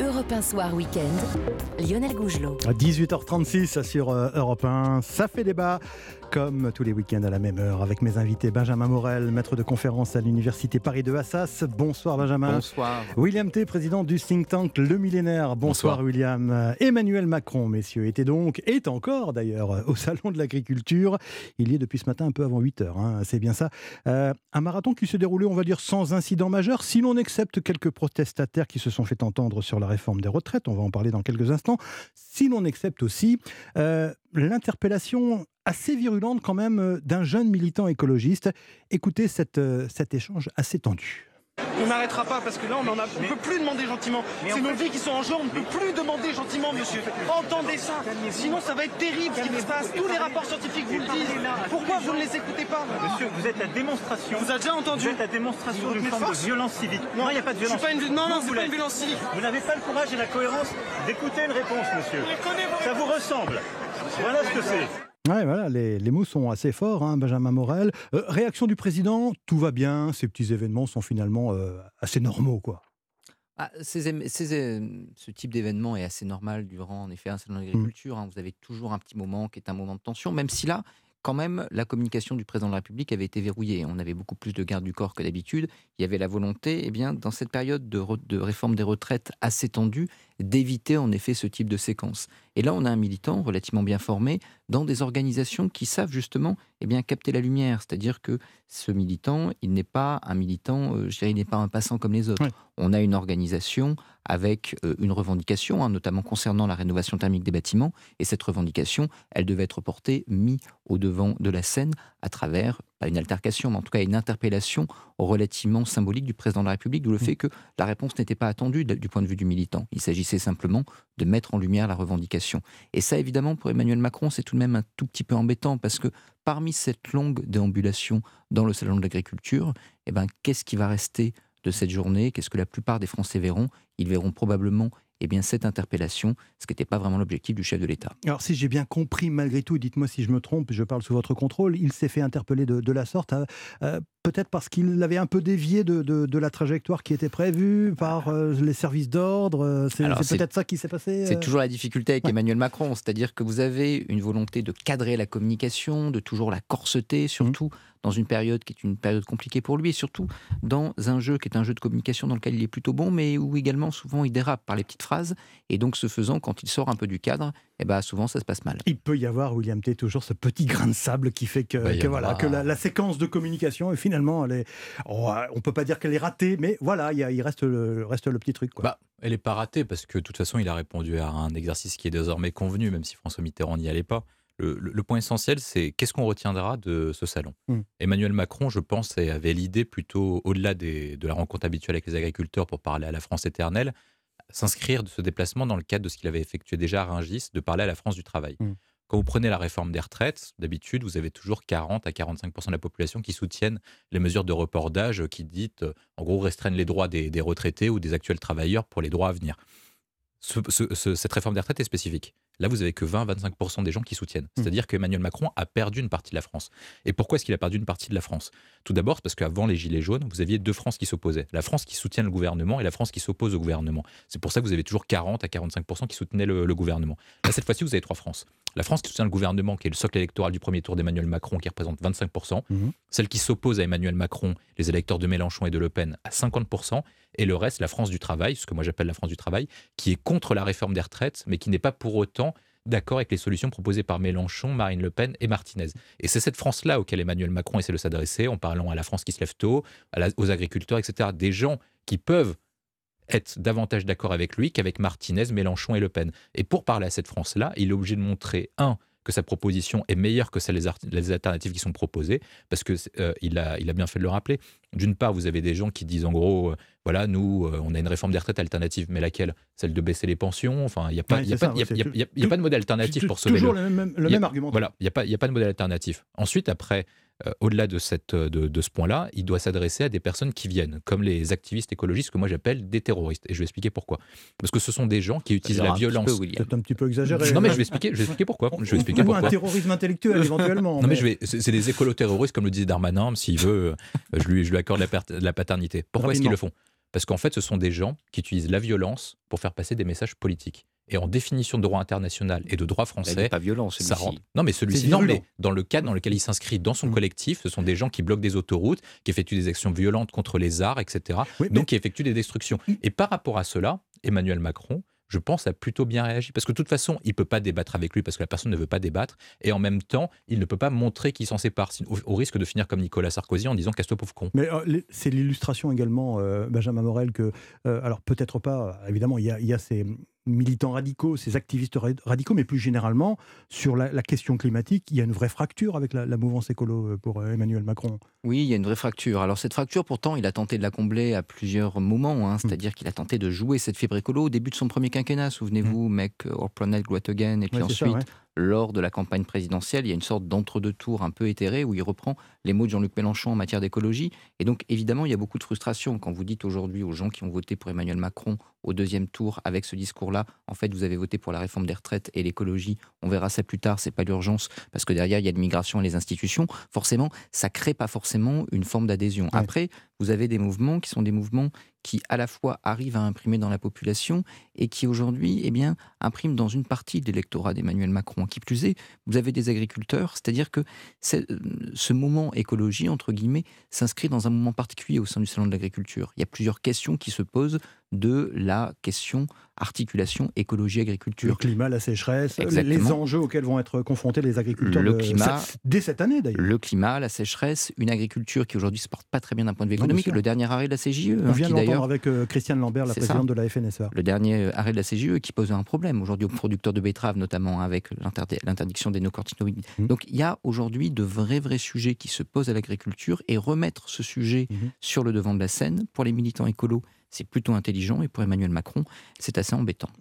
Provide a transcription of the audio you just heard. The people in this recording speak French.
Europe 1 Soir Week-end, Lionel Gougelot. À 18h36 sur euh, Europe 1, ça fait débat comme tous les week-ends à la même heure avec mes invités Benjamin Morel, maître de conférence à l'Université Paris de Assas. Bonsoir Benjamin. Bonsoir. William T, président du think tank Le Millénaire. Bonsoir, William. Emmanuel Macron, messieurs, était donc, est encore d'ailleurs, au Salon de l'Agriculture. Il y est depuis ce matin un peu avant 8h, hein, c'est bien ça. Euh, un marathon qui s'est déroulé, on va dire, sans incident majeur, si l'on accepte quelques protestataires qui se sont fait entendre sur la réforme des retraites, on va en parler dans quelques instants, si l'on accepte aussi euh, l'interpellation assez virulente quand même euh, d'un jeune militant écologiste. Écoutez euh, cet échange assez tendu. On n'arrêtera pas parce que là on en a, on peut plus demander gentiment. C'est nos vies qui sont en jeu, on ne peut plus demander gentiment, monsieur. Entendez ça. Sinon ça va être terrible ce qui se passe. Tous les rapports scientifiques vous le disent. Pourquoi vous ne les écoutez pas Monsieur, vous êtes la démonstration. Vous avez déjà entendu Vous êtes la démonstration d'une forme de violence civique. Non, il n'y a pas de violence. une, non, non, Vous c'est pas une violence civique. Vous n'avez pas le courage et la cohérence d'écouter une réponse, monsieur. Ça vous ressemble. Voilà ce que c'est. Ouais, voilà, les, les mots sont assez forts, hein, Benjamin Morel. Euh, réaction du président, tout va bien, ces petits événements sont finalement euh, assez normaux, quoi. Ah, ces ces, euh, ce type d'événement est assez normal durant en effet un salon de l'agriculture. hein. Vous avez toujours un petit moment qui est un moment de tension, même si là, quand même, la communication du président de la République avait été verrouillée. On avait beaucoup plus de garde du corps que d'habitude. Il y avait la volonté, eh bien, dans cette période de, de réforme des retraites assez tendue, d'éviter en effet ce type de séquence. Et là, on a un militant relativement bien formé dans des organisations qui savent justement eh bien, capter la lumière. C'est-à-dire que ce militant, il n'est pas un militant, euh, je dirais, il n'est pas un passant comme les autres. On a une organisation avec euh, une revendication, hein, notamment concernant la rénovation thermique des bâtiments. Et cette revendication, elle devait être portée, mise au devant de la scène à travers, pas une altercation, mais en tout cas une interpellation relativement symbolique du président de la République, d'où le fait que la réponse n'était pas attendue du point de vue du militant. Il s'agissait simplement de mettre en lumière la revendication. Et ça, évidemment, pour Emmanuel Macron, c'est tout de même un tout petit peu embêtant parce que parmi cette longue déambulation dans le salon de l'agriculture, eh ben, qu'est-ce qui va rester de cette journée? Qu'est-ce que la plupart des Français verront? Ils verront probablement eh bien, cette interpellation, ce qui n'était pas vraiment l'objectif du chef de l'État. Alors, si j'ai bien compris, malgré tout, dites-moi si je me trompe, je parle sous votre contrôle, il s'est fait interpeller de, la sorte, euh, euh, peut-être parce qu'il avait un peu dévié de, de- de la trajectoire qui était prévue par euh, les services d'ordre. euh, C'est peut-être ça qui s'est passé C'est euh toujours la difficulté avec ouais. Emmanuel Macron, c'est-à-dire que vous avez une volonté de cadrer la communication, de toujours la corseter, surtout dans une période qui est une période compliquée pour lui, et surtout dans un jeu qui est un jeu de communication dans lequel il est plutôt bon, mais où également souvent il dérape par les petites phrases, et donc ce faisant, quand il sort un peu du cadre, eh ben, souvent ça se passe mal. Il peut y avoir, William T, toujours ce petit grain de sable qui fait que, Bah, que voilà, aura. que la, la séquence de communication, et finalement, elle est, oh, on peut pas dire qu'elle est ratée, mais voilà, il, y a- il reste, le, reste le petit truc. Quoi. Bah, elle n'est pas ratée parce que de toute façon, il a répondu à un exercice qui est désormais convenu, même si François Mitterrand n'y allait pas. Le, le- le point essentiel, c'est qu'est-ce qu'on retiendra de ce salon? Mm. Emmanuel Macron, je pense, avait l'idée plutôt, au-delà de la rencontre habituelle avec les agriculteurs pour parler à la France éternelle, s'inscrire de ce déplacement dans le cadre de ce qu'il avait effectué déjà à Rungis, de parler à la France du travail. Mm. Quand vous prenez la réforme des retraites, d'habitude, vous avez toujours 40 à 45% de la population qui soutiennent les mesures de report d'âge qui dites, euh, en gros, restreignent les droits des, des retraités ou des actuels travailleurs pour les droits à venir. Ce- ce- ce- cette réforme des retraites est spécifique. Là, vous avez que 20-25% des gens qui soutiennent. C'est-à-dire qu'Emmanuel Macron a perdu une partie de la France. Et pourquoi est-ce qu'il a perdu une partie de la France? Tout d'abord, c'est parce qu'avant les Gilets jaunes, vous aviez deux France qui s'opposaient. La France qui soutient le gouvernement et la France qui s'oppose au gouvernement. C'est pour ça que vous avez toujours 40 à 45% qui soutenaient le, le gouvernement. Là, cette fois-ci, vous avez trois France. La France qui soutient le gouvernement, qui est le socle électoral du premier tour d'Emmanuel Macron, qui représente 25%. Mhm. Celle qui s'oppose à Emmanuel Macron, les électeurs de Mélenchon et de Le Pen, à 50%. Et le reste, la France du travail, ce que moi j'appelle la France du travail, qui est contre la réforme des retraites, mais qui n'est pas pour autant d'accord avec les solutions proposées par Mélenchon, Marine Le Pen et Martinez. Et c'est cette France-là auquel Emmanuel Macron essaie de s'adresser en parlant à la France qui se lève tôt, aux agriculteurs, etc. Des gens qui peuvent être davantage d'accord avec lui qu'avec Martinez, Mélenchon et Le Pen. Et pour parler à cette France-là, il est obligé de montrer, un, que sa proposition est meilleure que celles des alternatives qui sont proposées, parce que euh, il, a, il a bien fait de le rappeler. D'une part, vous avez des gens qui disent en gros, euh, voilà, nous, euh, on a une réforme des retraites alternative, mais laquelle? Celle de baisser les pensions Enfin, il n'y a, pas- de modèle alternatif pour sauver Toujours le, le même, le même argument. voilà, il n'y a, pas- il y a pas de modèle alternatif. Ensuite, après, euh, au-delà de, cette, de, de ce point-là, il doit s'adresser à des personnes qui viennent, comme les activistes écologistes que moi j'appelle des terroristes. Et je vais expliquer pourquoi. Parce que ce sont des gens qui utilisent la violence. C'est un petit peu exagéré. Non, mais je vais expliquer, je vais expliquer pourquoi. Je vais expliquer Ou pourquoi. un terrorisme intellectuel, éventuellement. Non, mais je vais. C'est des écolo-terroristes, comme le disait Darmanin. S'il veut, euh, je lui, je lui accorde la paternité. Pourquoi est-ce qu'ils le font? Parce qu'en fait, ce sont des gens qui utilisent la violence pour faire passer des messages politiques. Et en définition de droit international et de droit français, pas violent, ça rentre. Non, mais celui-ci, non, mais dans le cadre dans lequel il s'inscrit dans son mmh. collectif, ce sont des gens qui bloquent des autoroutes, qui effectuent des actions violentes contre les arts, etc. donc qui effectuent des destructions. Mmh. Et par rapport à cela, Emmanuel Macron, je pense, a plutôt bien réagi. Parce que de toute façon, il ne peut pas débattre avec lui parce que la personne ne veut pas débattre. Et en même temps, il ne peut pas montrer qu'il s'en sépare, au, risque de finir comme Nicolas Sarkozy en disant casse-toi pauvre con. Mais euh, c'est l'illustration également, euh, Benjamin Morel, que, euh, alors peut-être pas, évidemment, il y il y a ces militants radicaux, ces activistes radicaux, mais plus généralement, sur la, question climatique, il y a une vraie fracture avec la, mouvance écolo euh, pour euh, Emmanuel Macron. Oui, il y a une vraie fracture. Alors cette fracture, pourtant, il a tenté de la combler à plusieurs moments, hein. c'est-à-dire qu'il a tenté de jouer cette fibre écolo au début de son premier quinquennat. Souvenez-vous, mmh. Make Our Planet Great Again, et puis ensuite lors de la campagne présidentielle, il y a une sorte d'entre-deux tours un peu éthéré où il reprend les mots de Jean-Luc Mélenchon en matière d'écologie. Et donc, évidemment, il y a beaucoup de frustration quand vous dites aujourd'hui aux gens qui ont voté pour Emmanuel Macron au deuxième tour avec ce discours-là, en fait, vous avez voté pour la réforme des retraites et l'écologie. On verra ça plus tard, c'est pas l'urgence parce que derrière, il y a l'immigration et les institutions. Forcément, ça crée pas forcément une forme d'adhésion. Après, vous avez des mouvements qui sont des mouvements qui à la fois arrivent à imprimer dans la population et qui aujourd'hui eh bien, impriment dans une partie de l'électorat d'Emmanuel Macron. Qui plus est, vous avez des agriculteurs, c'est-à-dire que euh, ce moment écologie, entre guillemets, s'inscrit dans un moment particulier au sein du Salon de l'agriculture. Il y a plusieurs questions qui se posent de la question articulation écologie-agriculture. Le climat, la sécheresse, les enjeux auxquels vont être confrontés les agriculteurs le climat, dès cette année d'ailleurs. Le climat, la sécheresse, une agriculture qui aujourd'hui ne se porte pas très bien d'un point de vue économique. le dernier arrêt de la CGE. On hein, vient de l'entendre avec euh, Christiane Lambert, la présidente de la. Le dernier arrêt de la CGE qui pose un problème aujourd'hui aux producteurs de betteraves, notamment avec l'interdiction des néocortinoïdes. Mmh. Donc il y a aujourd'hui de vrais, vrais sujets qui se posent à l'agriculture et remettre ce sujet mmh. sur le devant de la scène pour les militants écolos c'est plutôt intelligent et pour Emmanuel Macron, c'est assez embêtant.